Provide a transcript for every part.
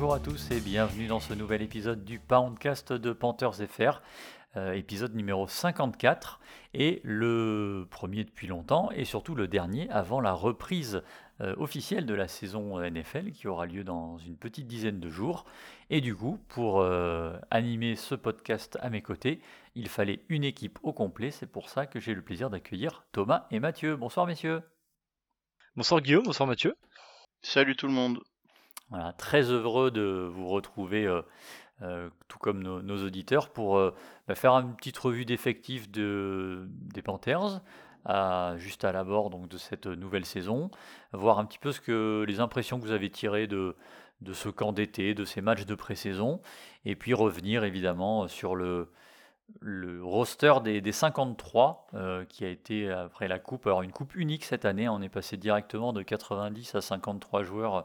bonjour à tous et bienvenue dans ce nouvel épisode du Poundcast de Panthers FR, euh, épisode numéro 54 et le premier depuis longtemps et surtout le dernier avant la reprise euh, officielle de la saison NFL qui aura lieu dans une petite dizaine de jours. Et du coup, pour euh, animer ce podcast à mes côtés, il fallait une équipe au complet. C'est pour ça que j'ai le plaisir d'accueillir Thomas et Mathieu. Bonsoir messieurs. Bonsoir Guillaume, bonsoir Mathieu. Salut tout le monde. Voilà, très heureux de vous retrouver, euh, euh, tout comme nos, auditeurs, pour euh, bah, faire une petite revue d'effectifs de, des Panthers, juste à l'abord donc, de cette nouvelle saison, voir un petit peu ce que, les impressions que vous avez tirées de, de ce camp d'été, de ces matchs de pré-saison, et puis revenir évidemment sur le, le roster des, des 53 euh, qui a été après la coupe. Alors une coupe unique cette année, on est passé directement de 90 à 53 joueurs euh,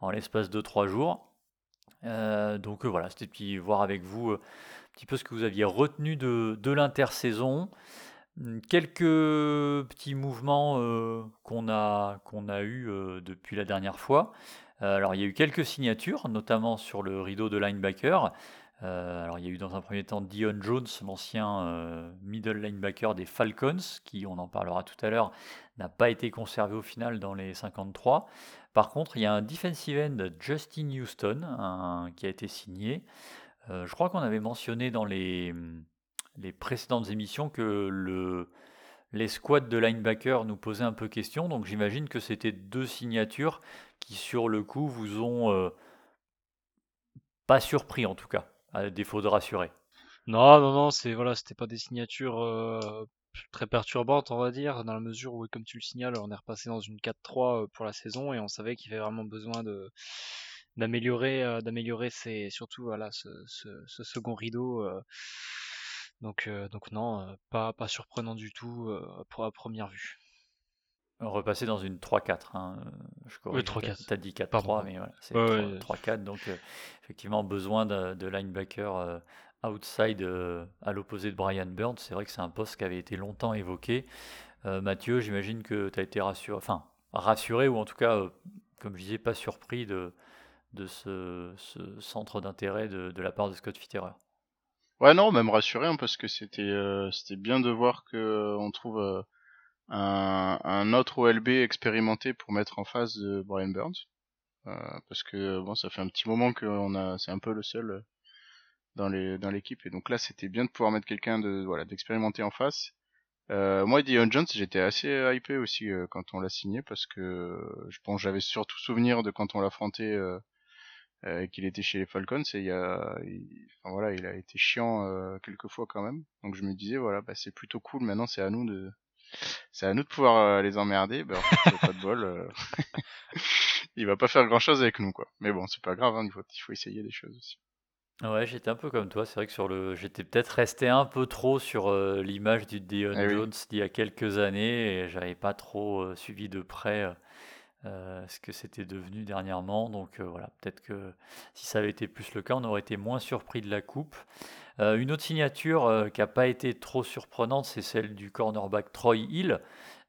en l'espace de 3 jours. Euh, donc voilà, c'était puis voir avec vous un petit peu ce que vous aviez retenu de, de l'intersaison. Hum, Quelques petits mouvements qu'on a, qu'on a eu depuis la dernière fois. Alors il y a eu quelques signatures, notamment sur le rideau de linebacker. Euh, alors il y a eu dans un premier temps Dion Jones, l'ancien euh, middle linebacker des Falcons, qui, on en parlera tout à l'heure, n'a pas été conservé au final dans les 53. Par contre, il y a un defensive end, Justin Houston, qui a été signé. Euh, je crois qu'on avait mentionné dans les, précédentes émissions que le, les squads de linebacker nous posaient un peu question, donc j'imagine que c'était deux signatures qui, sur le coup, vous ont pas surpris en tout cas, à défaut de rassurer. Non, non, non, c'est voilà, c'était pas des signatures euh, très perturbantes, on va dire, dans la mesure où, comme tu le signales, on est repassé dans une 4-3 euh, pour la saison et on savait qu'il avait vraiment besoin de d'améliorer, euh, d'améliorer ses, surtout voilà, ce, ce, ce second rideau. euh. donc, euh, donc non, pas pas surprenant du tout pour la première vue. Repasser dans une 3-4. Hein. euh, Je corrige, t'as- 3-4. T'as dit 4-3, Pardon. mais voilà, c'est Ouais, ouais. 3-4. Donc, euh, effectivement, besoin de, de linebacker euh, outside euh, à l'opposé de Brian Burns. C'est vrai que c'est un poste qui avait été longtemps évoqué. Euh, Mathieu, j'imagine que tu as été rassuré, enfin, rassuré, ou en tout cas, euh, comme je disais, pas surpris de, de ce, ce centre d'intérêt de, de la part de Scott Fitterer. Ouais non, même rassuré hein, parce que c'était euh, c'était bien de voir que euh, on trouve euh, un, autre OLB expérimenté pour mettre en face de Brian Burns. Euh, parce que bon, ça fait un petit moment qu'on a, c'est un peu le seul euh, dans les dans l'équipe et donc là c'était bien de pouvoir mettre quelqu'un de voilà d'expérimenté en face. Euh, moi, Dion Jones, j'étais assez hypé aussi euh, quand on l'a signé parce que euh, je pense j'avais surtout souvenir de quand on l'affrontait qu'il était chez les Falcons et il a, il, enfin voilà, il a été chiant quelques fois quand même. Donc je me disais voilà, bah c'est plutôt cool. Maintenant c'est à nous de, c'est à nous de pouvoir euh, les emmerder. En fait, c'est pas de bol. euh, il va pas faire grand chose avec nous quoi. Mais bon, c'est pas grave, hein, il faut, il faut essayer des choses aussi. Ouais, j'étais un peu comme toi. C'est vrai que sur le, j'étais peut-être resté un peu trop sur euh, l'image du Dion Eh oui. Jones d'il y a quelques années et j'avais pas trop euh, suivi de près ce que c'était devenu dernièrement. Donc voilà, peut-être que si ça avait été plus le cas, on aurait été moins surpris de la coupe. Euh, une autre signature euh, qui n'a pas été trop surprenante, c'est celle du cornerback Troy Hill.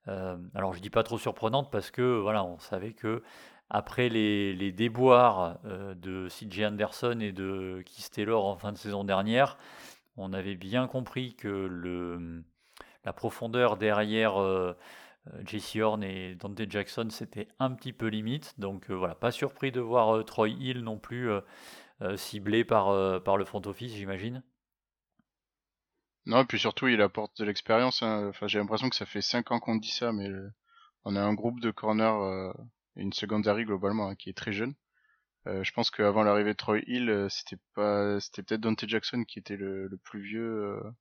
Euh, alors je dis pas trop surprenante parce que voilà, on savait que après les, déboires de CJ Anderson et de Keith Taylor en fin de saison dernière, on avait bien compris que la profondeur derrière JC Horn et Dante Jackson, c'était un petit peu limite. Donc voilà, pas surpris de voir Troy Hill non plus ciblé par le front office, j'imagine. Non, et puis surtout il apporte de l'expérience. hein. Enfin, j'ai l'impression que ça fait cinq ans qu'on dit ça, mais on a un groupe de corner euh, et une secondary globalement hein, qui est très jeune. Euh, je pense qu'avant l'arrivée de Troy Hill, euh, c'était pas, c'était peut-être Dante Jackson qui était le, le plus vieux, euh,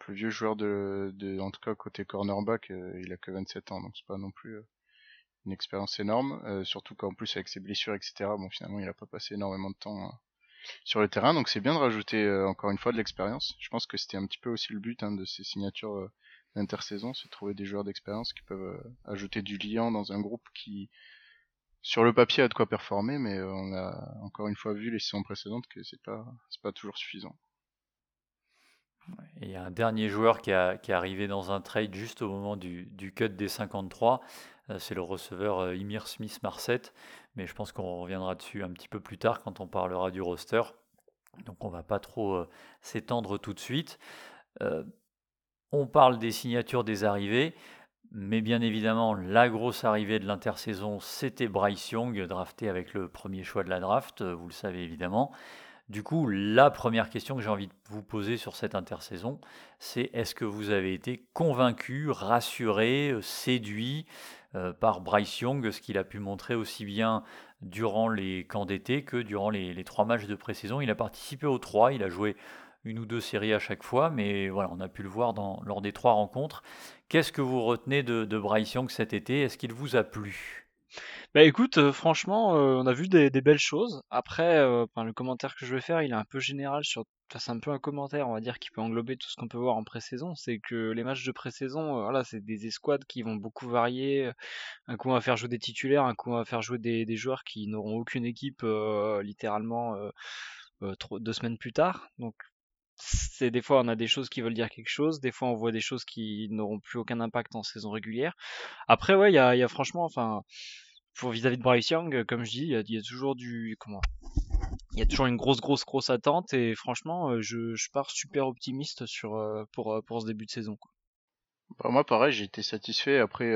plus vieux joueur de, de, en tout cas côté cornerback. euh, il a que 27 ans, donc c'est pas non plus euh, une expérience énorme. surtout qu'en plus avec ses blessures, etc. Bon, finalement, il a pas passé énormément de temps hein, sur le terrain, donc c'est bien de rajouter euh, encore une fois de l'expérience. Je pense que c'était un petit peu aussi le but hein, de ces signatures euh, d'intersaison, c'est de trouver des joueurs d'expérience qui peuvent euh, ajouter du liant dans un groupe qui sur le papier a de quoi performer, mais on a encore une fois vu les saisons précédentes que c'est pas c'est pas toujours suffisant. Il y a un dernier joueur qui, a, qui est arrivé dans un trade juste au moment du, du cut des 53. c'est le receveur Imir Smith Marset. Mais je pense qu'on reviendra dessus un petit peu plus tard quand on parlera du roster. Donc on va pas trop s'étendre tout de suite. on parle des signatures des arrivées. Mais bien évidemment, la grosse arrivée de l'intersaison, c'était Bryce Young, drafté avec le premier choix de la draft, vous le savez évidemment. Du coup, la première question que j'ai envie de vous poser sur cette intersaison, c'est est-ce que vous avez été convaincu, rassuré, séduit euh, par Bryce Young, ce qu'il a pu montrer aussi bien durant les camps d'été que durant les, trois matchs de pré-saison Il a participé aux trois, il a joué une ou deux séries à chaque fois, mais voilà, on a pu le voir lors des trois rencontres. Qu'est-ce que vous retenez de, Bryce Young cet été? Est-ce qu'il vous a plu? Bah écoute, euh, franchement, euh, on a vu des, belles choses. Après, euh, le commentaire que je vais faire, il est un peu général sur. C'est un peu un commentaire, on va dire, qui peut englober tout ce qu'on peut voir en pré-saison. C'est que les matchs de pré-saison, voilà, c'est des escouades qui vont beaucoup varier. Un coup, on va faire jouer des titulaires, un coup, on va faire jouer des, des joueurs qui n'auront aucune équipe, littéralement, deux semaines plus tard. Donc, c'est des fois on a des choses qui veulent dire quelque chose, des fois on voit des choses qui n'auront plus aucun impact en saison régulière. Après ouais, il y a, y a, franchement, enfin, pour vis-à-vis de Bryce Young, comme je dis, il y, a toujours du comment il y a toujours une grosse grosse grosse attente et franchement euh, je, je pars super optimiste sur euh, pour euh, pour ce début de saison quoi. Bah, moi pareil j'ai été satisfait. Après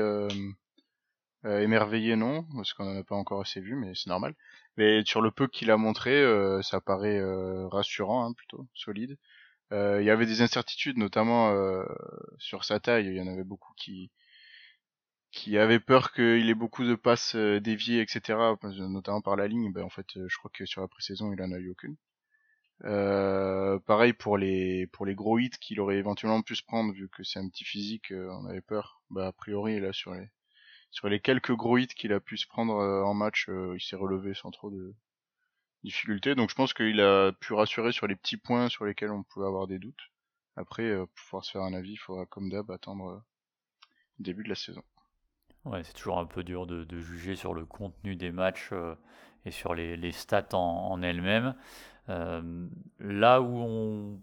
émerveillé non parce qu'on en a pas encore assez vu mais c'est normal. Mais sur le peu qu'il a montré ça paraît rassurant hein, plutôt solide. Il y avait des incertitudes notamment sur sa taille. Il y en avait beaucoup qui qui avait peur qu'il ait beaucoup de passes euh, déviées, etc., notamment par la ligne, ben en fait, euh, je crois que sur la pré-saison, il en a eu aucune. Euh, pareil pour les pour les gros hits qu'il aurait éventuellement pu se prendre vu que c'est un petit physique, on avait peur. Bah a priori là sur les sur les quelques gros hits qu'il a pu se prendre en match, il s'est relevé sans trop de difficultés. Donc je pense qu'il a pu rassurer sur les petits points sur lesquels on pouvait avoir des doutes. Après, pour pouvoir se faire un avis, il faudra comme d'hab attendre le début de la saison. Ouais, c'est toujours un peu dur de, juger sur le contenu des matchs euh, et sur les, stats en, elles-mêmes. Euh, là où on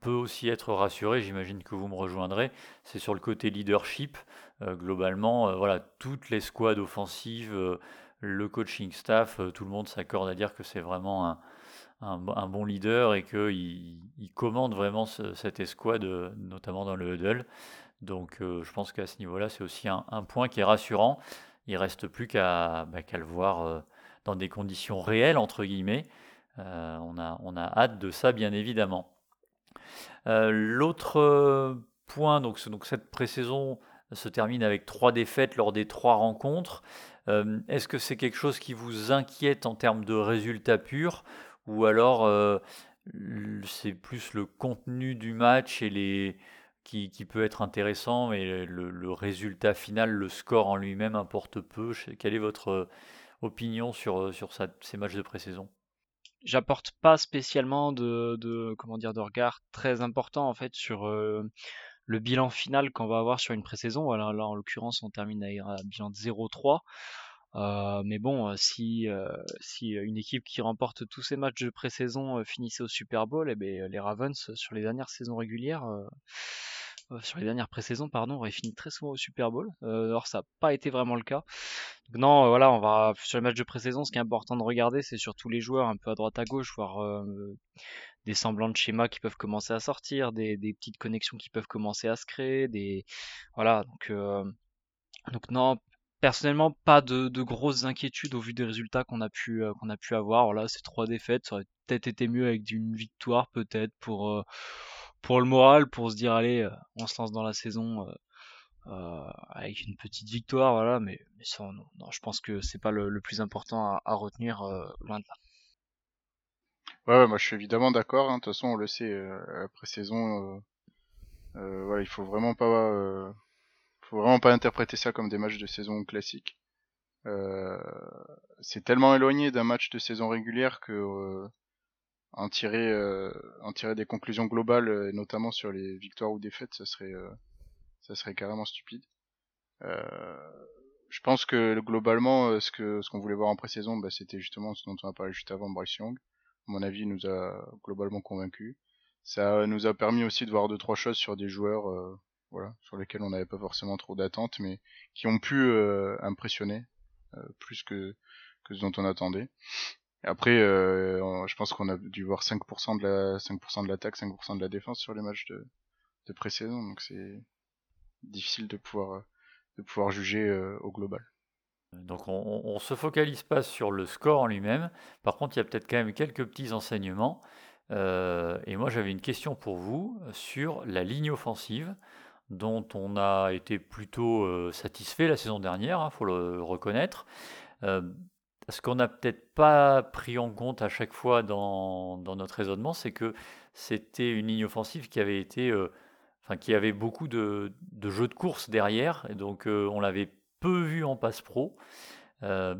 peut aussi être rassuré, j'imagine que vous me rejoindrez, c'est sur le côté leadership. Euh, globalement, voilà, toutes les squads offensives, le coaching staff, tout le monde s'accorde à dire que c'est vraiment un, bon leader et qu'il il commande vraiment cette escouade, notamment dans le huddle. Donc euh, je pense qu'à ce niveau-là, c'est aussi un, point qui est rassurant. Il ne reste plus qu'à bah, le voir euh, dans des conditions réelles, entre guillemets. Euh, on, a, on, a, hâte de ça, bien évidemment. L'autre point, donc, cette pré-saison se termine avec trois défaites lors des trois rencontres. Est-ce que c'est quelque chose qui vous inquiète en termes de résultats purs? Ou alors c'est plus le contenu du match et les, qui, peut être intéressant, mais le, résultat final, le score en lui-même importe peu. Quelle est votre euh, opinion sur, euh, sur ces matchs de pré-saison? J'apporte pas spécialement de, comment dire de regard très important en fait sur euh, le bilan final qu'on va avoir sur une pré-saison. Là, en l'occurrence, on termine avec un bilan de 0-3. mais bon, si, si une équipe qui remporte tous ses matchs de pré-saison finissait au Super Bowl, eh bien, les Ravens sur les dernières saisons régulières euh, sur les dernières pré-saisons, pardon, aurait fini très souvent au Super Bowl. Euh, or, ça n'a pas été vraiment le cas. Donc non, euh, voilà, on va sur les matchs de pré-saison. Ce qui est important de regarder, c'est surtout les joueurs un peu à droite à gauche, voir des semblants de schémas qui peuvent commencer à sortir, des, petites connexions qui peuvent commencer à se créer, des voilà. Donc donc non, personnellement pas de, de, grosses inquiétudes au vu des résultats qu'on a pu qu'on a pu avoir. Voilà, ces trois défaites, ça aurait peut-être été mieux avec une victoire peut-être pour pour le moral, pour se dire allez, euh, on se lance dans la saison euh, euh, avec une petite victoire, voilà. Mais, mais ça, non, je pense que c'est pas le, plus important à, retenir loin de là. Ouais, moi je suis évidemment d'accord. Hein. De toute façon, on le sait, après saison, voilà, il faut vraiment pas, faut vraiment pas interpréter ça comme des matchs de saison classiques. c'est tellement éloigné d'un match de saison régulière que en tirer euh, en tirer des conclusions globales euh, notamment sur les victoires ou défaites ça serait euh, ça serait carrément stupide je pense que globalement, ce que ce qu'on voulait voir en pré-saison, bah, c'était justement ce dont on a parlé juste avant, Bryce Young. À mon avis, il nous a globalement convaincus. Ça nous a permis aussi de voir deux trois choses sur des joueurs, voilà, sur lesquels on n'avait pas forcément trop d'attentes, mais qui ont pu impressionner plus que que ce dont on attendait. Après, euh, je pense qu'on a dû voir 5% de la 5% de l'attaque, 5% de la défense sur les matchs de, de pré-saison, donc c'est difficile de pouvoir de pouvoir juger euh, au global. Donc on, ne se focalise pas sur le score en lui-même. Par contre, il y a peut-être quand même quelques petits enseignements. Euh, et moi, j'avais une question pour vous sur la ligne offensive, dont on a été plutôt satisfait la saison dernière, il hein, faut le reconnaître. Ce qu'on n'a peut-être pas pris en compte à chaque fois dans, notre raisonnement, c'est que c'était une ligne offensive qui avait été, euh, enfin, qui avait beaucoup de, jeux de course derrière, et donc euh, on l'avait peu vu en passe pro. Euh,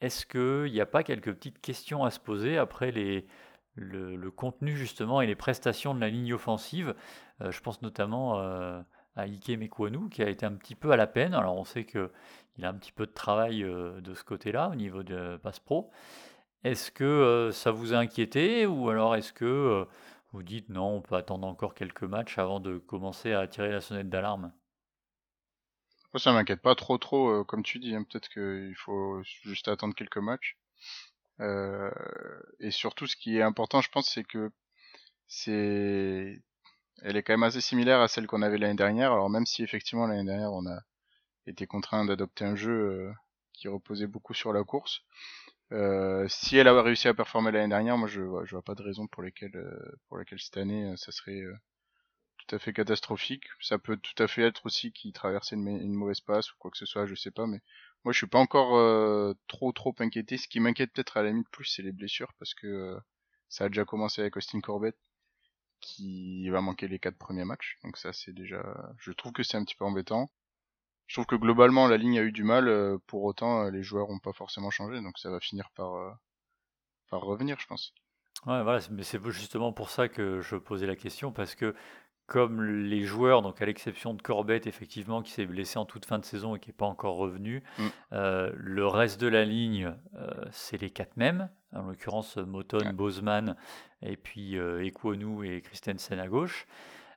est-ce qu'il n'y a pas quelques petites questions à se poser après les, le, contenu justement et les prestations de la ligne offensive? Je pense notamment à Ike Mekwanu qui a été un petit peu à la peine. Alors on sait que il a un petit peu de travail euh, de ce côté-là au niveau de Passe Pro. Est-ce que euh, ça vous a inquiété ou alors est-ce que euh, vous dites non, on peut attendre encore quelques matchs avant de commencer à tirer la sonnette d'alarme? Moi, ça m'inquiète pas trop, trop, comme tu dis. Hein. Peut-être qu'il faut juste attendre quelques matchs. et surtout, ce qui est important, je pense, c'est que c'est, elle est quand même assez similaire à celle qu'on avait l'année dernière. Alors même si effectivement l'année dernière on a était contraint d'adopter un jeu euh, qui reposait beaucoup sur la course. Euh, si elle avait réussi à performer l'année dernière, moi je vois, je vois pas de raison pour lesquelles euh, pour laquelle cette année ça serait tout à fait catastrophique. Ça peut tout à fait être aussi qu'il traversait une, mauvaise passe ou quoi que ce soit, je sais pas, mais moi je suis pas encore trop trop inquiété. Ce qui m'inquiète peut-être à la limite plus, c'est les blessures parce que ça a déjà commencé avec Austin Corbett qui va manquer les quatre premiers matchs. Donc ça c'est déjà, je trouve que c'est un petit peu embêtant je trouve que globalement la ligne a eu du mal, euh, pour autant euh, les joueurs ont pas forcément changé, donc ça va finir par, euh, par revenir, je pense. Ouais, voilà, mais c'est justement pour ça que je posais la question, parce que comme les joueurs, donc à l'exception de Corbett, effectivement, qui s'est blessé en toute fin de saison et qui n'est pas encore revenu, mm. le reste de la ligne, c'est les quatre mêmes, en l'occurrence Moton, Bozeman, et puis Ekwonu et Christensen à gauche.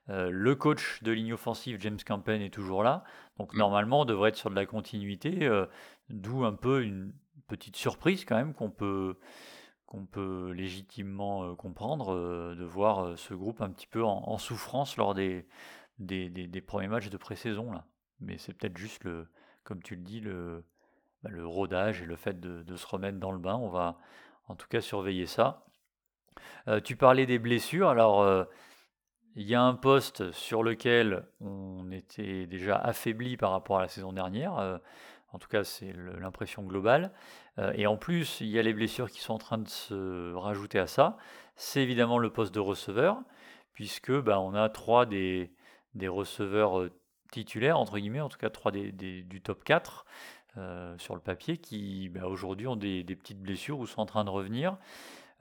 Euh, le coach de ligne offensive, James Campen, est toujours là. Donc mm. normalement, on devrait être sur de la continuité, euh, d'où un peu une petite surprise quand même qu'on peut, qu'on peut légitimement euh, comprendre de voir ce groupe un petit peu en, souffrance lors des, premiers matchs de pré-saison. Mais c'est peut-être juste, le, comme tu le dis, le, bah, rodage et le fait de, se remettre dans le bain. On va en tout cas surveiller ça. tu parlais des blessures. Alors il y a un poste sur lequel on était déjà affaibli par rapport à la saison dernière. Euh, en tout cas, c'est l'impression globale. Euh, et en plus, il y a les blessures qui sont en train de se rajouter à ça. C'est évidemment le poste de receveur, puisque bah, on a trois des, receveurs euh, titulaires, entre guillemets, en tout cas trois des, du top 4 sur le papier, qui bah, aujourd'hui ont des, petites blessures ou sont en train de revenir.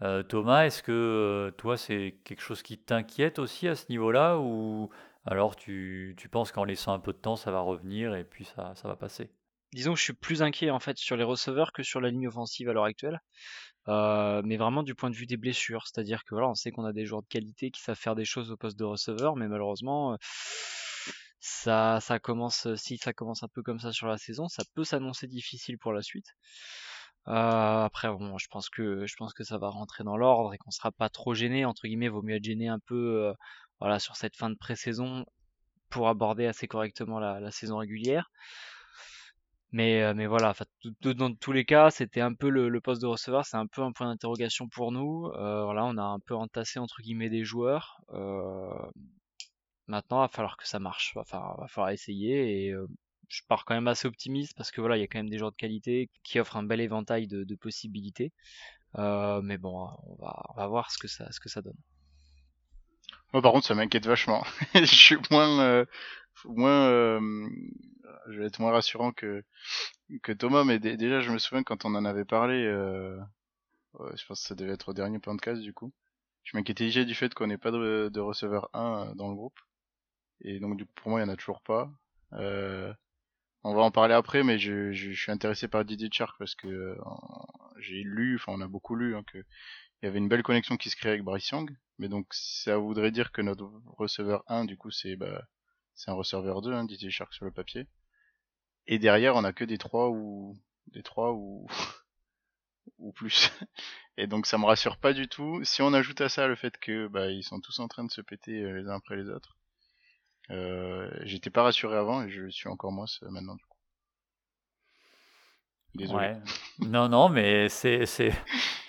Euh, Thomas, est-ce que euh, toi, c'est quelque chose qui t'inquiète aussi à ce niveau-là ou alors tu, penses qu'en laissant un peu de temps, ça va revenir et puis ça va passer? Disons que je suis plus inquiet en fait sur les receveurs que sur la ligne offensive à l'heure actuelle. Euh, mais vraiment du point de vue des blessures, c'est-à-dire que voilà, on sait qu'on a des joueurs de qualité qui savent faire des choses au poste de receveur, mais malheureusement, ça, ça commence, si ça commence un peu comme ça sur la saison, ça peut s'annoncer difficile pour la suite. Euh, après, bon, je pense que je pense que ça va rentrer dans l'ordre et qu'on sera pas trop gêné entre guillemets. Vaut mieux être gêné un peu, euh, voilà, sur cette fin de pré-saison pour aborder assez correctement la, saison régulière. Mais euh, mais voilà, dans tous les cas, c'était un peu le, poste de receveur, c'est un peu un point d'interrogation pour nous. voilà, on a un peu entassé entre guillemets des joueurs. maintenant, il va falloir que ça marche. Va va falloir essayer et je pars quand même assez optimiste parce que voilà, il y a quand même des joueurs de qualité qui offrent un bel éventail de, possibilités. Euh, mais bon, on va, on va voir ce que ça, ce que ça donne. Moi, par contre, ça m'inquiète vachement. je suis moins, euh, moins, euh, je vais être moins rassurant que que Thomas, mais déjà, je me souviens quand on en avait parlé. je pense que ça devait être au dernier podcast du coup. Je m'inquiétais déjà du fait qu'on n'ait pas de, de receveur 1 dans le groupe. Et donc, du coup, pour moi, il n'y en a toujours pas. Euh, on va en parler après, mais je, je, suis intéressé par Didier Chark parce que euh, j'ai lu, enfin on a beaucoup lu, hein, que il y avait une belle connexion qui se crée avec Bryce Young, mais donc ça voudrait dire que notre receveur 1, du coup, c'est bah, c'est un receveur 2, hein, Didier Chark sur le papier. Et derrière, on a que des 3 ou des 3 ou ou plus. Et donc ça me rassure pas du tout. Si on ajoute à ça le fait que bah ils sont tous en train de se péter euh, les uns après les autres, euh, j'étais pas rassuré avant et je suis encore moins maintenant du coup. Désolé. Non, non, mais c'est, c'est,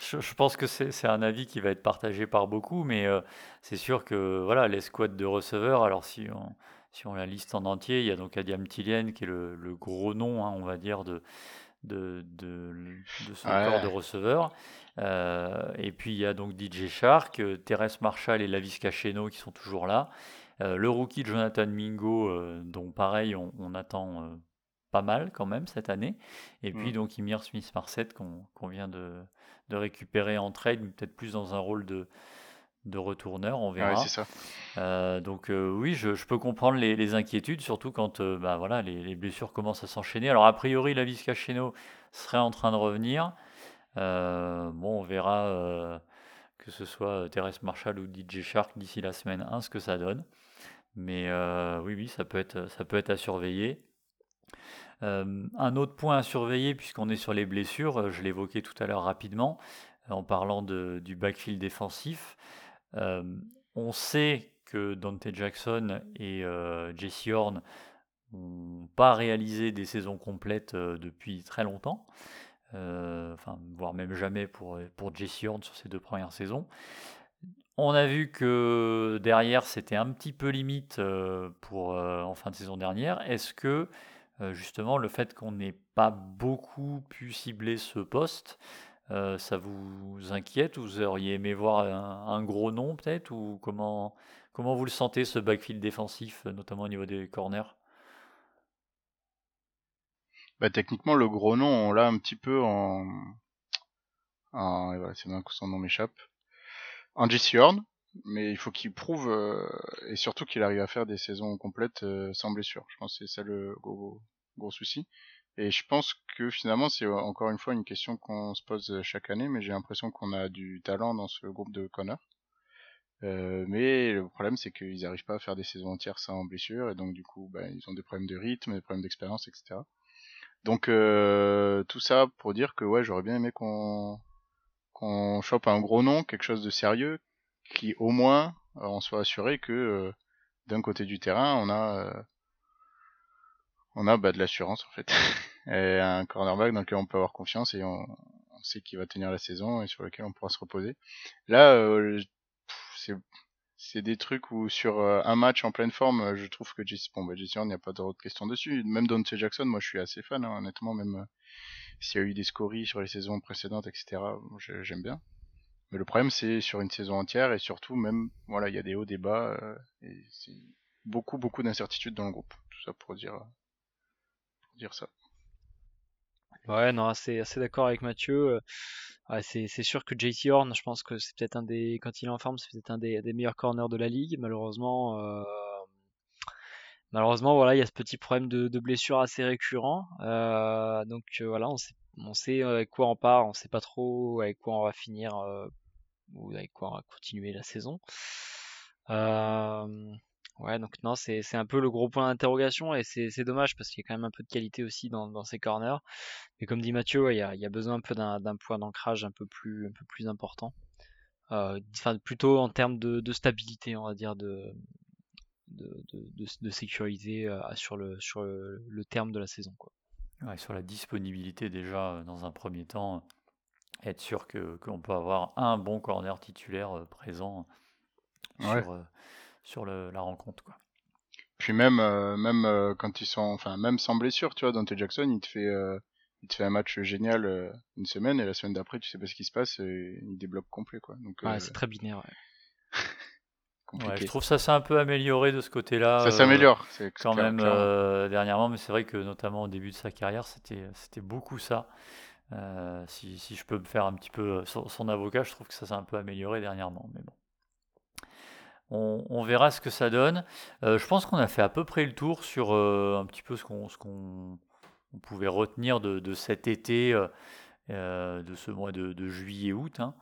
je, pense que c'est, un avis qui va être partagé par beaucoup, mais euh, c'est sûr que voilà, l'escouade de receveurs, alors si on, si on la liste en entier, il y a donc Adiam Tillian qui est le, le gros nom, hein, on va dire, de, de, de, de ce corps de receveurs. Euh, et puis il y a donc DJ Shark, euh, Thérèse Marshall et Lavis Cacheno qui sont toujours là. Euh, le rookie Jonathan Mingo, dont pareil, on, attend pas mal quand même cette année. Et puis mm. donc Imir Smith-Marset qu'on vient de, récupérer en trade, peut-être plus dans un rôle de, de retourneur, on verra. ça. donc oui, je, peux comprendre les, inquiétudes, surtout quand bah, voilà, les, blessures commencent à s'enchaîner. Alors a priori, la Cacheno serait en train de revenir. bon, on verra que ce soit Thérèse Marshall ou DJ Shark d'ici la semaine 1, ce que ça donne. Mais euh, oui, oui, ça peut être, ça peut être à surveiller. Euh, un autre point à surveiller, puisqu'on est sur les blessures, euh, je l'évoquais tout à l'heure rapidement, en parlant de, du backfield défensif. On sait que Dante Jackson et Jesse Horn n'ont pas réalisé des saisons complètes depuis très longtemps. voire même jamais pour, Jesse Horn sur ses deux premières saisons. On a vu que derrière, c'était un petit peu limite en fin de saison dernière. Est-ce que justement le fait qu'on n'ait pas beaucoup pu cibler ce poste, ça vous inquiète? Ou vous auriez aimé voir un, gros nom peut-être? Ou comment comment vous le sentez ce backfield défensif, notamment au niveau des corners? Bah, techniquement le gros nom on l'a un petit peu en, c'est bien que son nom m'échappe en JC Horn, mais il faut qu'il prouve euh, et surtout qu'il arrive à faire des saisons complètes euh, sans blessure. Je pense que c'est ça le gros souci. Et je pense que finalement c'est encore une fois une question qu'on se pose chaque année, mais j'ai l'impression qu'on a du talent dans ce groupe de Connor. Euh, mais le problème c'est qu'ils n'arrivent pas à faire des saisons entières sans blessure et donc du coup bah, ils ont des problèmes de rythme, des problèmes d'expérience, etc. Donc euh, tout ça pour dire que ouais j'aurais bien aimé qu'on qu'on chope un gros nom, quelque chose de sérieux, qui au moins euh, on soit assuré que euh, d'un côté du terrain on a euh, on a bah, de l'assurance en fait et un cornerback dans lequel on peut avoir confiance et on, sait qu'il va tenir la saison et sur lequel on pourra se reposer. Là c'est c'est des trucs où sur un match en pleine forme, je trouve que Jesse, bon, bah, Jesse il n'y a pas d'autre question dessus. Même Dante Jackson, moi je suis assez fan, hein, honnêtement, même s'il y a eu des scories sur les saisons précédentes, etc., j'aime bien. Mais le problème, c'est sur une saison entière et surtout, même, voilà, il y a des hauts, des bas, euh, et c'est beaucoup, beaucoup d'incertitudes dans le groupe. Tout ça pour dire, dire ça. Ouais, non, assez, assez d'accord avec Mathieu. Ouais, c'est, sûr que JT Horn, je pense que c'est peut-être un des, quand il est en forme, c'est peut-être un des, meilleurs corners de la ligue. Malheureusement, euh, malheureusement, voilà, il y a ce petit problème de, blessure assez récurrent. Euh, donc euh, voilà, on sait, on sait avec quoi on part, on sait pas trop avec quoi on va finir euh, ou avec quoi on va continuer la saison. Euh, ouais, donc non, c'est, c'est un peu le gros point d'interrogation et c'est, c'est dommage parce qu'il y a quand même un peu de qualité aussi dans, dans ces corners. Mais comme dit Mathieu, il, y a, il y a besoin un peu d'un, d'un point d'ancrage un peu plus, un peu plus important. Euh, enfin, plutôt en termes de, de stabilité, on va dire, de, de, de, de, sécuriser euh, sur, le, sur le, terme de la saison. Quoi. sur la disponibilité déjà euh, dans un premier temps, être sûr que qu'on peut avoir un bon corner titulaire présent sur, sur le, la rencontre. Quoi. Puis même, même quand ils sont, enfin même sans blessure, tu vois, Dante Jackson, il te fait, il te fait un match génial une semaine et la semaine d'après, tu sais pas ce qui se passe et il débloque complet quoi. Donc c'est très binaire. Ouais. je trouve ça s'est un peu amélioré de ce côté-là. Ça s'améliore, c'est euh, quand même euh, dernièrement, mais c'est vrai que notamment au début de sa carrière, c'était c'était beaucoup ça. Euh, si, si, je peux me faire un petit peu son, avocat, je trouve que ça s'est un peu amélioré dernièrement, mais bon. On, verra ce que ça donne. je pense qu'on a fait à peu près le tour sur un petit peu ce qu'on pouvait retenir de, cet été, de ce mois de, juillet-août. Hein.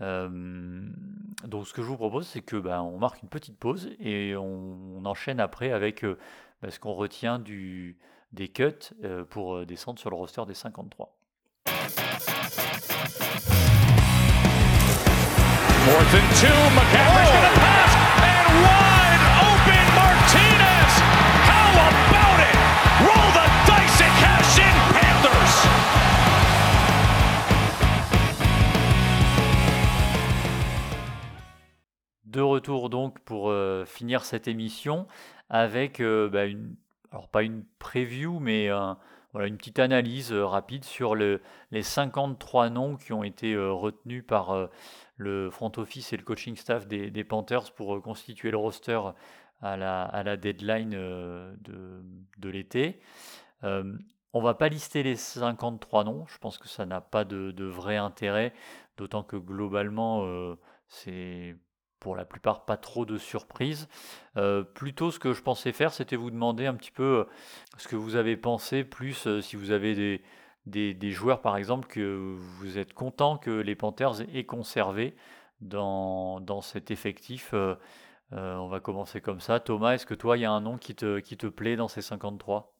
donc ce que je vous propose, c'est que ben, on marque une petite pause et on, enchaîne après avec ben, ce qu'on retient des cuts pour descendre sur le roster des 53. De retour donc pour euh, finir cette émission avec euh, bah, une, alors pas une preview, mais voilà, une petite analyse euh, rapide sur le, les 53 noms qui ont été retenus par le front office et le coaching staff des, Panthers pour constituer le roster à la, à la deadline de, de l'été. on va pas lister les 53 noms, je pense que ça n'a pas de, de, vrai intérêt, d'autant que globalement, c'est pour la plupart pas trop de surprises. Euh, plutôt ce que je pensais faire, c'était vous demander un petit peu euh, ce que vous avez pensé, plus euh, si vous avez des, des, joueurs par exemple que vous êtes content que les Panthers aient conservé dans, cet effectif. on va commencer comme ça. Thomas, est-ce que toi, il y a un nom qui te, plaît dans ces 53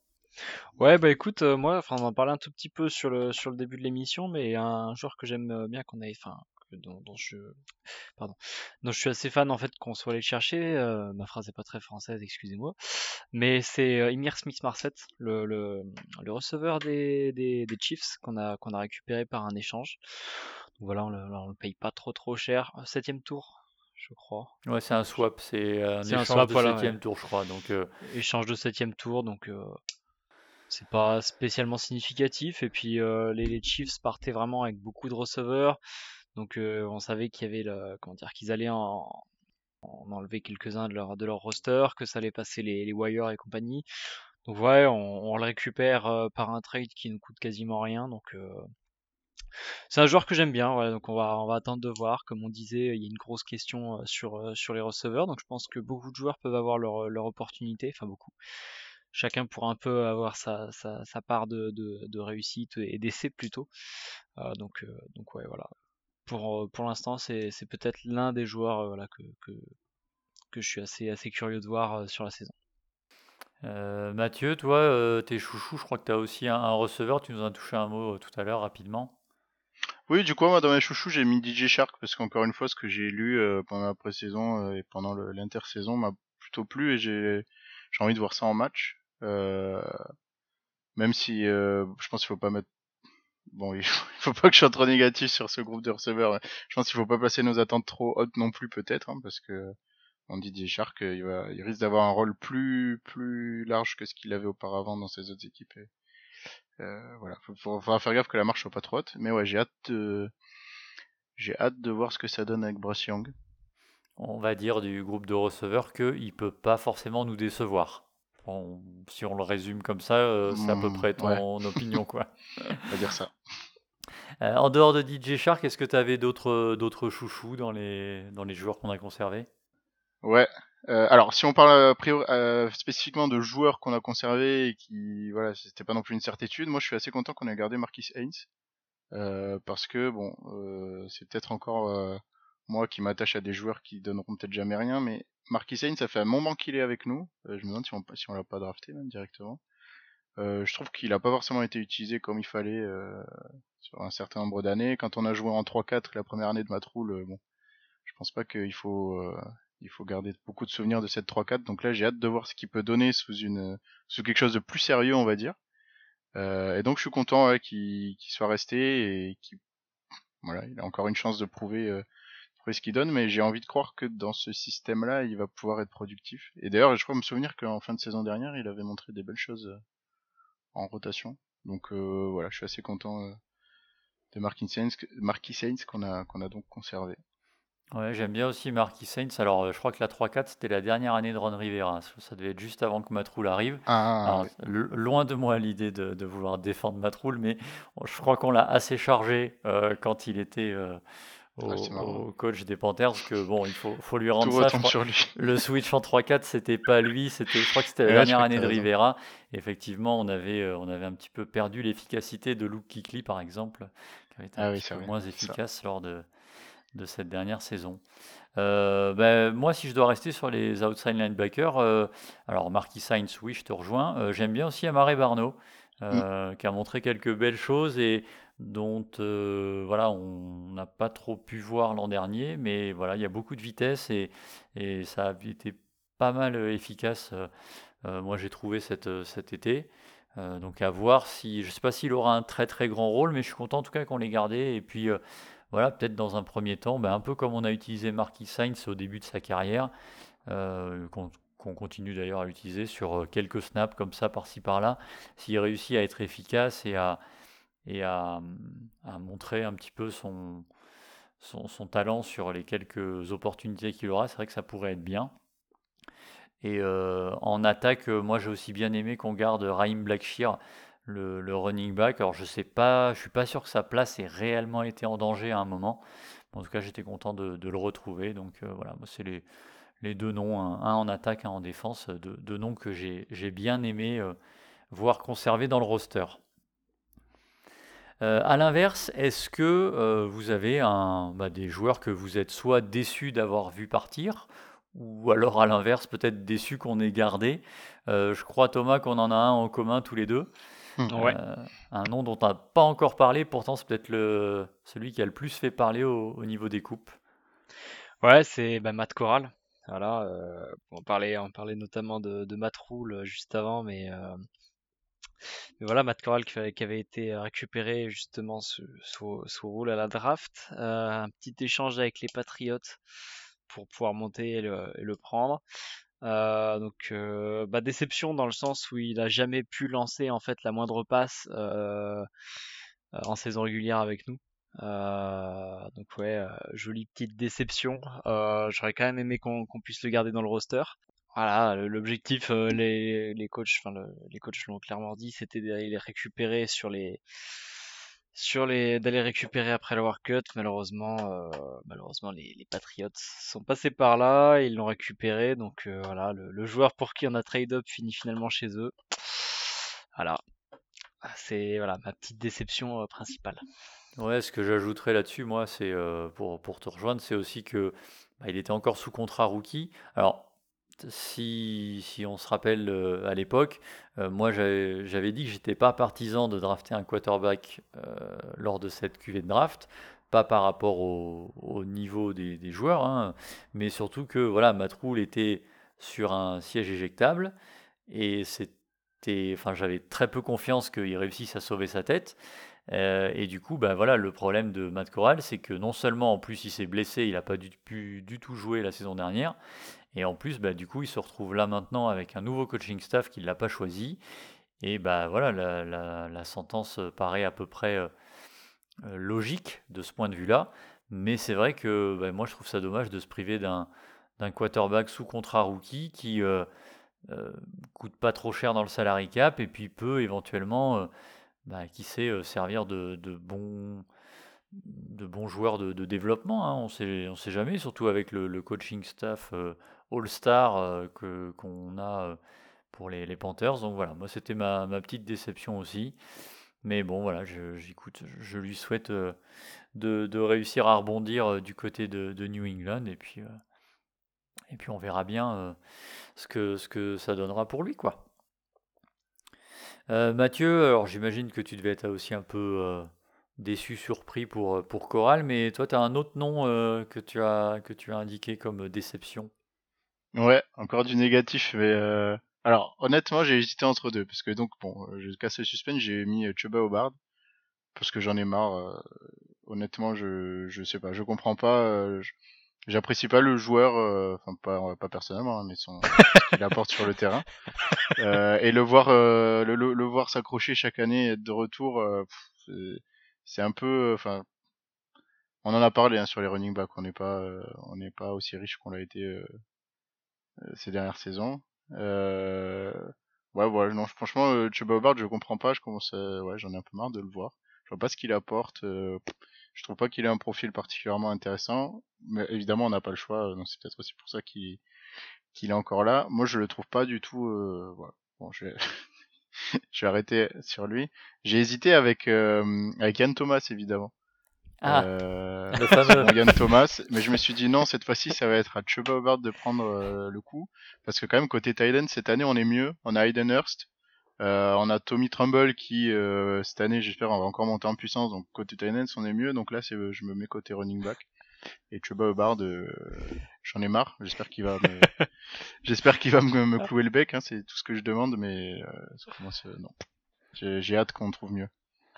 Ouais, bah écoute, moi, enfin, on en parlait un tout petit peu sur le, le début de l'émission, mais un joueur que j'aime bien qu'on ait, enfin, dont, je pardon dont je suis assez fan en fait qu'on soit allé chercher euh, ma phrase est pas très française excusez-moi mais c'est euh, Emir Smith Marset le, le, le, receveur des, des, des Chiefs qu'on a qu'on a récupéré par un échange Donc voilà on le, on le paye pas trop trop cher septième tour je crois. Ouais, c'est un swap, c'est un échange de septième tour, je crois. Donc euh, échange de septième tour, donc c'est pas spécialement significatif. Et puis les, les, Chiefs partaient vraiment avec beaucoup de receveurs. Donc euh, on savait qu'il y avait le, comment dire qu'ils allaient en, enlever quelques-uns de leur de roster, que ça allait passer les, wires et compagnie. Donc ouais, on, le récupère euh, par un trade qui nous coûte quasiment rien. Donc euh, c'est un joueur que j'aime bien. donc on va on va attendre de voir. Comme on disait, il y a une grosse question sur sur les receveurs. Donc je pense que beaucoup de joueurs peuvent avoir leur opportunité. Enfin beaucoup. Chacun pourra un peu avoir sa, part de réussite et d'essai plutôt. donc donc ouais voilà pour, euh, pour l'instant, c'est, peut-être l'un des joueurs euh, voilà, que, que, que, je suis assez, assez curieux de voir euh, sur la saison. Mathieu, toi, tes chouchous, je crois que tu as aussi un, receveur, tu nous as touché un mot tout à l'heure rapidement. Oui, du coup, moi, dans mes chouchous, j'ai mis DJ Shark parce qu'encore une fois, ce que j'ai lu pendant la pré-saison et pendant l'intersaison m'a plutôt plu et j'ai, j'ai envie de voir ça en match. même si je pense qu'il faut pas mettre bon, il faut, pas que je sois trop négatif sur ce groupe de receveurs. Je pense qu'il faut pas placer nos attentes trop hautes non plus peut-être, hein, parce que on dit Didier Shark, il, va, il risque d'avoir un rôle plus plus large que ce qu'il avait auparavant dans ses autres équipes. euh, voilà, faut, faudra faire gaffe que la marche soit pas trop haute. Mais ouais, j'ai hâte de j'ai hâte de voir ce que ça donne avec Bryce Young. On va dire du groupe de receveurs qu'il peut pas forcément nous décevoir si on le résume comme ça, euh, c'est à peu mmh, près ton opinion, quoi. on va dire ça. Euh, en dehors de DJ Shark, est-ce que tu avais d'autres, d'autres chouchous dans les, dans les joueurs qu'on a conservés? Ouais. Euh, alors, si on parle spécifiquement de joueurs qu'on a conservés et qui, voilà, c'était pas non plus une certitude, moi je suis assez content qu'on ait gardé Marquis Haynes. parce que, bon, c'est peut-être encore moi qui m'attache à des joueurs qui donneront peut-être jamais rien, mais Marquis Sainz, ça fait un moment qu'il est avec nous. Euh, je me demande si on, si l'a pas drafté même directement. Euh, je trouve qu'il a pas forcément été utilisé comme il fallait euh, sur un certain nombre d'années. Quand on a joué en 3-4 la première année de Matroul, bon, je pense pas qu'il faut il faut garder beaucoup de souvenirs de cette 3-4. Donc là, j'ai hâte de voir ce qu'il peut donner sous une sous quelque chose de plus sérieux, on va dire. et donc je suis content qu'il soit resté et qu'il voilà, il a encore une chance de prouver ce qu'il donne, mais j'ai envie de croire que dans ce système-là, il va pouvoir être productif. Et d'ailleurs, je crois me souvenir qu'en fin de saison dernière, il avait montré des belles choses euh, en rotation. Donc euh, voilà, je suis assez content euh, de Marquis Saints, qu'on a, qu'on a donc conservé. Ouais, j'aime bien aussi Marquis Saints. Alors, je crois que la 3-4, c'était la dernière année de Ron Rivera. Ça devait être juste avant que Matroul arrive. Ah, Loin de moi l'idée de, vouloir défendre Matroul, mais je crois qu'on l'a assez chargé quand il était au, coach des Panthers que bon, il faut, faut lui rendre ça. sur lui. Le switch en 3-4, c'était pas lui, c'était, je crois que c'était la dernière année de Rivera. effectivement, on avait, euh, on avait un petit peu perdu l'efficacité de Luke Kikli, par exemple, qui avait été ah un petit peu moins efficace lors de, de cette dernière saison. Euh, ben, moi, si je dois rester sur les outside linebackers, euh, alors Marquis Sainz, oui, je te rejoins. J'aime bien aussi Amare Barno, mm. qui a montré quelques belles choses et dont euh, voilà, on n'a pas trop pu voir l'an dernier, mais voilà, il y a beaucoup de vitesse et, et ça a été pas mal euh, efficace. Euh, moi, j'ai trouvé cet été. donc à voir si, je sais pas s'il aura un très très grand rôle, mais je suis content en tout cas qu'on l'ait gardé. Et puis voilà, peut-être dans un premier temps, ben, un peu comme on a utilisé Marquis Sainz au début de sa carrière, qu'on continue d'ailleurs à utiliser sur quelques snaps comme ça par-ci par-là, s'il réussit à être efficace et à, et à, montrer un petit peu son, talent sur les quelques opportunités qu'il aura, c'est vrai que ça pourrait être bien. Et euh, en attaque, euh, moi j'ai aussi bien aimé qu'on garde Raheem Blackshear, le, running back. Alors je sais pas, je suis pas sûr que sa place ait réellement été en danger à un moment. En tout cas, j'étais content de, le retrouver. Donc euh, voilà, c'est les, deux noms, un, en attaque, un en défense, deux, noms que j'ai bien aimé voir conserver dans le roster. Euh, à l'inverse, est-ce que euh, vous avez un, bah, des joueurs que vous êtes soit déçus d'avoir vu partir, ou alors à l'inverse, peut-être déçus qu'on ait gardé? Euh, Je crois, Thomas, qu'on en a un en commun tous les deux. Mmh. un nom dont on n'a pas encore parlé, pourtant c'est peut-être le, celui qui a le plus fait parler au, niveau des coupes. Ouais, c'est bah, Matt Corral. Voilà, on, parlait, on parlait notamment de, de Matt Rule juste avant, mais mais voilà, Matt Corral qui, avait été récupéré justement sous, sous, rôle à la draft. Euh, un petit échange avec les Patriots pour pouvoir monter et le, prendre. Euh, donc euh, bah, déception dans le sens où il a jamais pu lancer en fait la moindre passe en saison régulière avec nous. donc ouais, jolie petite déception. J'aurais quand même aimé qu'on puisse le garder dans le roster. Voilà, l'objectif, euh, les, les coachs, enfin les coachs l'ont clairement dit, c'était d'aller récupérer sur les, sur les, d'aller récupérer après le cut. Malheureusement, euh, malheureusement les, les Patriots sont passés par là, ils l'ont récupéré, donc euh, voilà, le, joueur pour qui on a trade up finit finalement chez eux. Voilà, c'est voilà ma petite déception principale. Ouais, ce que j'ajouterais là-dessus, moi, c'est pour, pour te rejoindre, c'est aussi que bah, il était encore sous contrat rookie. Alors si, on se rappelle euh, à l'époque, euh, moi j'avais dit que j'étais pas partisan de drafter un quarterback euh, lors de cette cuvée de draft, pas par rapport au, niveau des, joueurs, hein, mais surtout que voilà, Matroul était sur un siège éjectable et c'était, enfin j'avais très peu confiance qu'il réussisse à sauver sa tête. et du coup, ben voilà, le problème de Matt Corral, c'est que non seulement en plus il s'est blessé, il n'a pas du tout jouer la saison dernière, et en plus, bah, du coup, il se retrouve là maintenant avec un nouveau coaching staff qui ne l'a pas choisi. Et bah voilà, la, sentence paraît à peu près euh, euh, logique de ce point de vue-là. Mais c'est vrai que bah, moi, je trouve ça dommage de se priver d'un quarterback sous contrat rookie qui euh, coûte pas trop cher dans le salary cap et puis peut éventuellement, bah, qui sait, servir de, de bons de bons joueurs de, développement, hein. on sait, on sait jamais, surtout avec le, coaching staff euh, que qu'on a euh, pour les, Panthers. Donc voilà, moi c'était ma, petite déception aussi. Mais bon, voilà, j'écoute, je, lui souhaite euh, de, réussir à rebondir du côté de, de New England. Et puis, et puis on verra bien ce, que, ce que ça donnera pour lui, quoi. Mathieu, alors j'imagine que tu devais être aussi un peu déçu, surpris pour, pour Coral, mais toi, tu as un autre nom que, tu as, que tu as indiqué comme déception? Ouais, encore du négatif, mais euh... alors honnêtement j'ai hésité entre deux parce que donc bon, euh, je casse le suspense, j'ai mis euh, Chuba Hobart parce que j'en ai marre. Euh, honnêtement, je je sais pas, je comprends pas. J'apprécie pas le joueur, enfin pas pas personnellement, hein, mais son ce qu'il apporte sur le terrain. et le voir le, le, voir s'accrocher chaque année, et être de retour, c'est un peu, enfin on en a parlé hein, sur les running backs, on n'est pas on n'est pas aussi riche qu'on l'a été euh, ces dernières saisons. Euh, ouais, voilà, non, franchement, euh, Chuba Hubbard, je comprends pas, je commence, ouais, j'en ai un peu marre de le voir. Je vois pas ce qu'il apporte. Je trouve pas qu'il ait un profil particulièrement intéressant, mais évidemment on n'a pas le choix, donc c'est peut-être aussi pour ça qu'il qu'il est encore là. Moi je le trouve pas du tout. Euh, voilà. Bon, je vais... je vais arrêter sur lui. J'ai hésité avec euh, avec Yann Thomas évidemment. Ah, Euh, le fameux. Thomas, mais je me suis dit non, cette fois-ci, ça va être à Chuba Hubbard de prendre euh, le coup, parce que quand même côté Thailand cette année, on est mieux. On a Hayden Hurst, euh, on a Tommy Trumbull qui euh, cette année, j'espère, on va encore monter en puissance. Donc côté Thailand, on est mieux. Donc là, c'est, je me mets côté running back. Et Chuba Hubbard, euh, j'en ai marre. J'espère qu'il va, me... j'espère qu'il va me, me clouer le bec. Hein, c'est tout ce que je demande, mais euh, ça commence, euh, non. J'ai, j'ai hâte qu'on trouve mieux.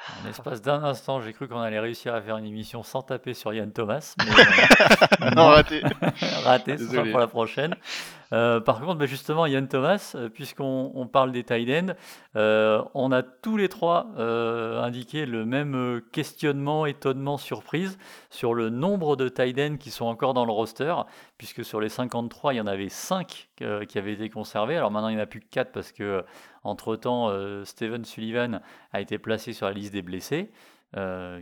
En l'espace d'un instant, j'ai cru qu'on allait réussir à faire une émission sans taper sur Yann Thomas. Mais euh, non, raté. raté, ce sera pour la prochaine. Euh, par contre, bah, justement, Yann Thomas, euh, puisqu'on on parle des tight ends, euh, on a tous les trois indiqué le même questionnement, étonnement, surprise sur le nombre de tight ends qui sont encore dans le roster, puisque sur les 53, il y en avait 5 euh, qui avaient été conservés. Alors maintenant, il n'y en a plus que 4 parce que, euh, entre-temps, euh, Steven Sullivan a été placé sur la liste des blessés.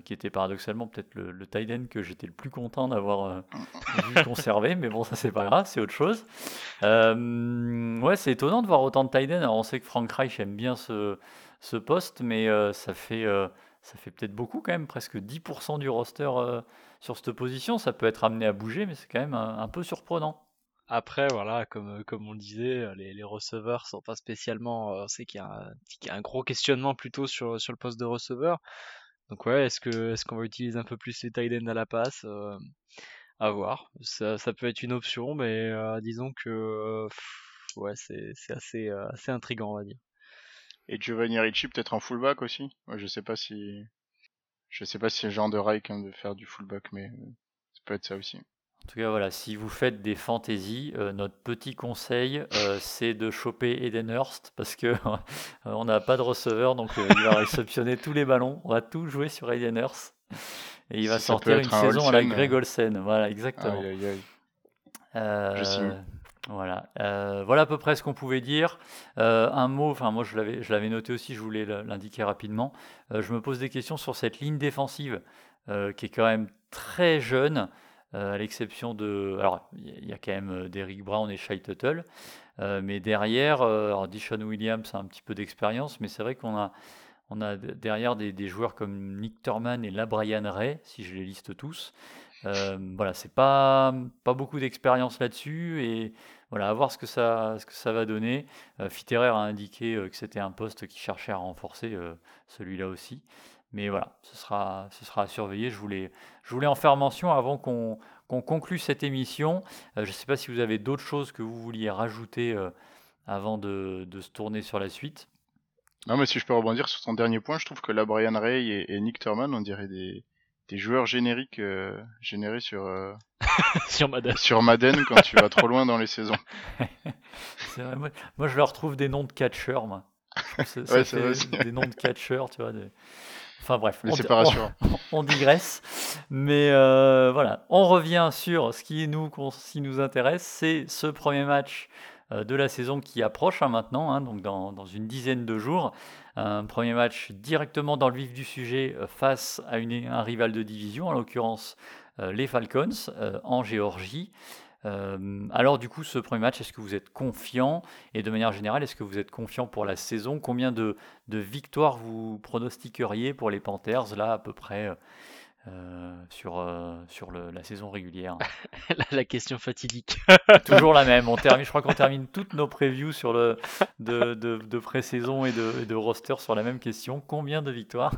qui était paradoxalement peut-être le, le tight end que j'étais le plus content d'avoir vu conservé, mais bon, ça c'est pas grave, c'est autre chose. Ouais, c'est étonnant de voir autant de tight. Alors, on sait que Frank Reich aime bien ce, ce poste, mais ça fait, ça fait peut-être beaucoup quand même, presque 10% du roster euh, sur cette position. Ça peut être amené à bouger, mais c'est quand même un, un peu surprenant. Après, voilà, comme, comme on le disait, euh, les, les receveurs sont pas spécialement. euh, On sait qu'il y a un, gros questionnement plutôt sur, sur le poste de receveur. Donc ouais, est-ce que est-ce qu'on va utiliser un peu plus les tight ends à la passe euh, À voir. Ça, ça peut être une option, mais euh, disons que euh, ouais, c'est c'est assez euh, assez intriguant, on va dire. Et Giovanni Ricci peut-être en fullback aussi? Je sais pas si, je sais pas si c'est le genre de Reich de faire du fullback, mais euh, ça peut être ça aussi. En tout cas, voilà, si vous faites des fantaisies, euh, notre petit conseil, euh, c'est de choper Eden Hurst parce que on n'a pas de receveur, donc euh, il va réceptionner tous les ballons. On va tout jouer sur Eden Hurst et il va Si sortir une un saison à la Greg. Olsen. Voilà, exactement. Aïe, aïe, aïe. Voilà, Euh, voilà à peu près ce qu'on pouvait dire. Euh, un mot, enfin moi je l'avais, je l'avais noté aussi, je voulais l'indiquer rapidement. Euh, je me pose des questions sur cette ligne défensive qui est quand même très jeune, à l'exception de, alors il y a- quand même euh, Derrick Brown et Shai Tuttle, euh, mais derrière, euh, alors Dishon Williams a un petit peu d'expérience, mais c'est vrai qu'on a on a derrière des, joueurs comme Nick Thurman et la Brian Ray, si je les liste tous. Euh, voilà, c'est pas, pas beaucoup d'expérience là-dessus et voilà, à voir ce que ça, ce que ça va donner. Euh, Fitterer a indiqué euh, que c'était un poste qui cherchait à renforcer, euh, celui-là aussi. Mais voilà, ce sera, ce sera à surveiller. Je voulais, je voulais en faire mention avant qu'on qu'on conclue cette émission. Euh, je ne sais pas si vous avez d'autres choses que vous vouliez rajouter euh, avant de, de se tourner sur la suite. Non, mais si je peux rebondir sur ton dernier point, je trouve que là, Brian Ray et, et Nick Thurman, on dirait des, des joueurs génériques euh, générés sur, euh, Sur Madden. sur Madden quand tu vas trop loin dans les saisons. Vrai, moi, moi, je leur trouve des noms de catcheurs, moi. Ça- Ouais, c'est fait des noms de catcheurs, tu vois. des- Enfin bref, on, digresse. Mais euh, voilà, on revient sur ce qui nous, qui nous intéresse, c'est ce premier match euh, de la saison qui approche hein, maintenant, hein, donc dans, dans une dizaine de jours. Un premier match directement dans le vif du sujet euh, face à une- un rival de division, en l'occurrence les Falcons en Géorgie. Euh, alors du coup, ce premier match, est-ce que vous êtes confiant? Et de manière générale, est-ce que vous êtes confiant pour la saison? Combien de, de victoires vous pronostiqueriez pour les Panthers, là, à peu près euh, euh, sur, euh, sur le- la saison régulière? La, la question fatidique. Toujours la même. On termine, je crois qu'on termine toutes nos previews sur le, de, de, de pré-saison et de, et de roster sur la même question. Combien de victoires?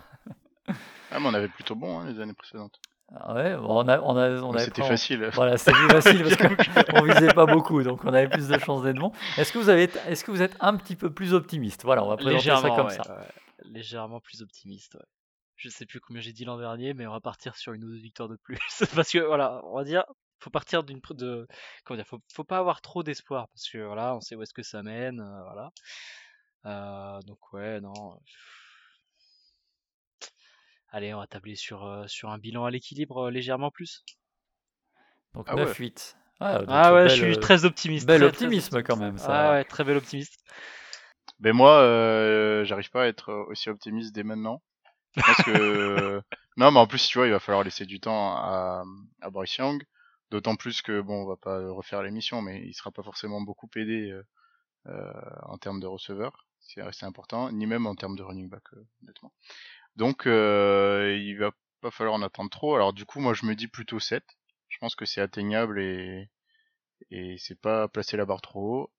Ah, mais on avait plutôt bon hein, les années précédentes. Ah ouais, bon, on a, on a, on Mais avait C'était facile. Voilà, c'était facile parce qu'on visait pas beaucoup, donc on avait plus de chances d'être bon. Est-ce que vous avez, est-ce que vous êtes un petit peu plus optimiste? Voilà, on va présenter ça Légèrement, comme ouais, ça. ouais. Légèrement plus optimiste. Ouais. Je sais plus combien j'ai dit l'an dernier, mais on va partir sur une ou deux victoires de plus. parce que voilà, on va dire, faut partir d'une de, comment dire, faut, faut pas avoir trop d'espoir parce que voilà, on sait où est-ce que ça mène, euh, voilà. Euh, donc ouais, non. Allez, on va tabler sur euh, sur un bilan à l'équilibre euh, légèrement plus. Donc Ah ouais. 9-8. Ah, Ah ouais, belle, je suis euh, très optimiste. bel très, très optimisme quand même, ça. Ah ouais, très bel optimiste. Mais moi, euh, j'arrive pas à être aussi optimiste dès maintenant. Que Non, mais en plus, tu vois, il va falloir laisser du temps à, à Bryce Young. D'autant plus que, bon, on va pas refaire l'émission, mais il sera pas forcément beaucoup aidé euh, euh, en termes de receveur. C'est assez important, ni même en termes de running back, euh, honnêtement. Donc, euh, il va pas falloir en attendre trop. Alors, du coup, moi, je me dis plutôt 7. Je pense que c'est atteignable et, et c'est pas placer la barre trop haut.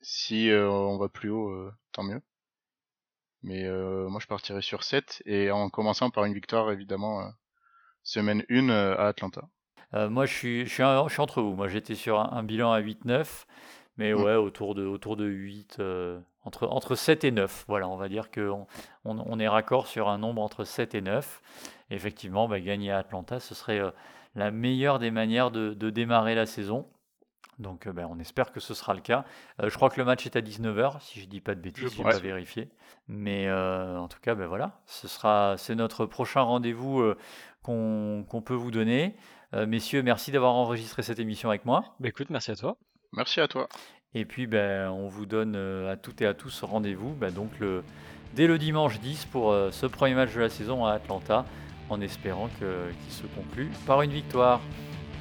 Si euh, on va plus haut, euh, tant mieux. Mais euh, moi je partirais sur 7 et en commençant par une victoire évidemment semaine 1 euh, à Atlanta. Euh, moi, je suis, je, suis un- je suis entre vous. Moi, j'étais sur un, un bilan à 8-9, mais Mm. ouais, autour de, autour de 8, euh, entre, entre 7 et 9. Voilà, on va dire qu'on on, on est raccord sur un nombre entre 7 et 9. Et effectivement, bah, gagner à Atlanta, ce serait euh, la meilleure des manières de, de démarrer la saison. Donc, euh, bah, on espère que ce sera le cas. Euh, je crois que le match est à 19h, si je dis pas de bêtises, je n'ai pas vérifié. Mais euh, en tout cas, ben voilà, ce sera, c'est notre prochain rendez-vous euh, qu'on qu'on peut vous donner. Euh, messieurs, merci d'avoir enregistré cette émission avec moi. Bah écoute, merci à toi. Merci à toi. Et puis, ben, on vous donne euh, à toutes et à tous rendez-vous ben, donc le, dès le dimanche 10 pour euh, ce premier match de la saison à Atlanta, en espérant qu'il se conclue par une victoire.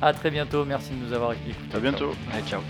À très bientôt, merci de nous avoir écoutés. À bientôt. Allez, ciao.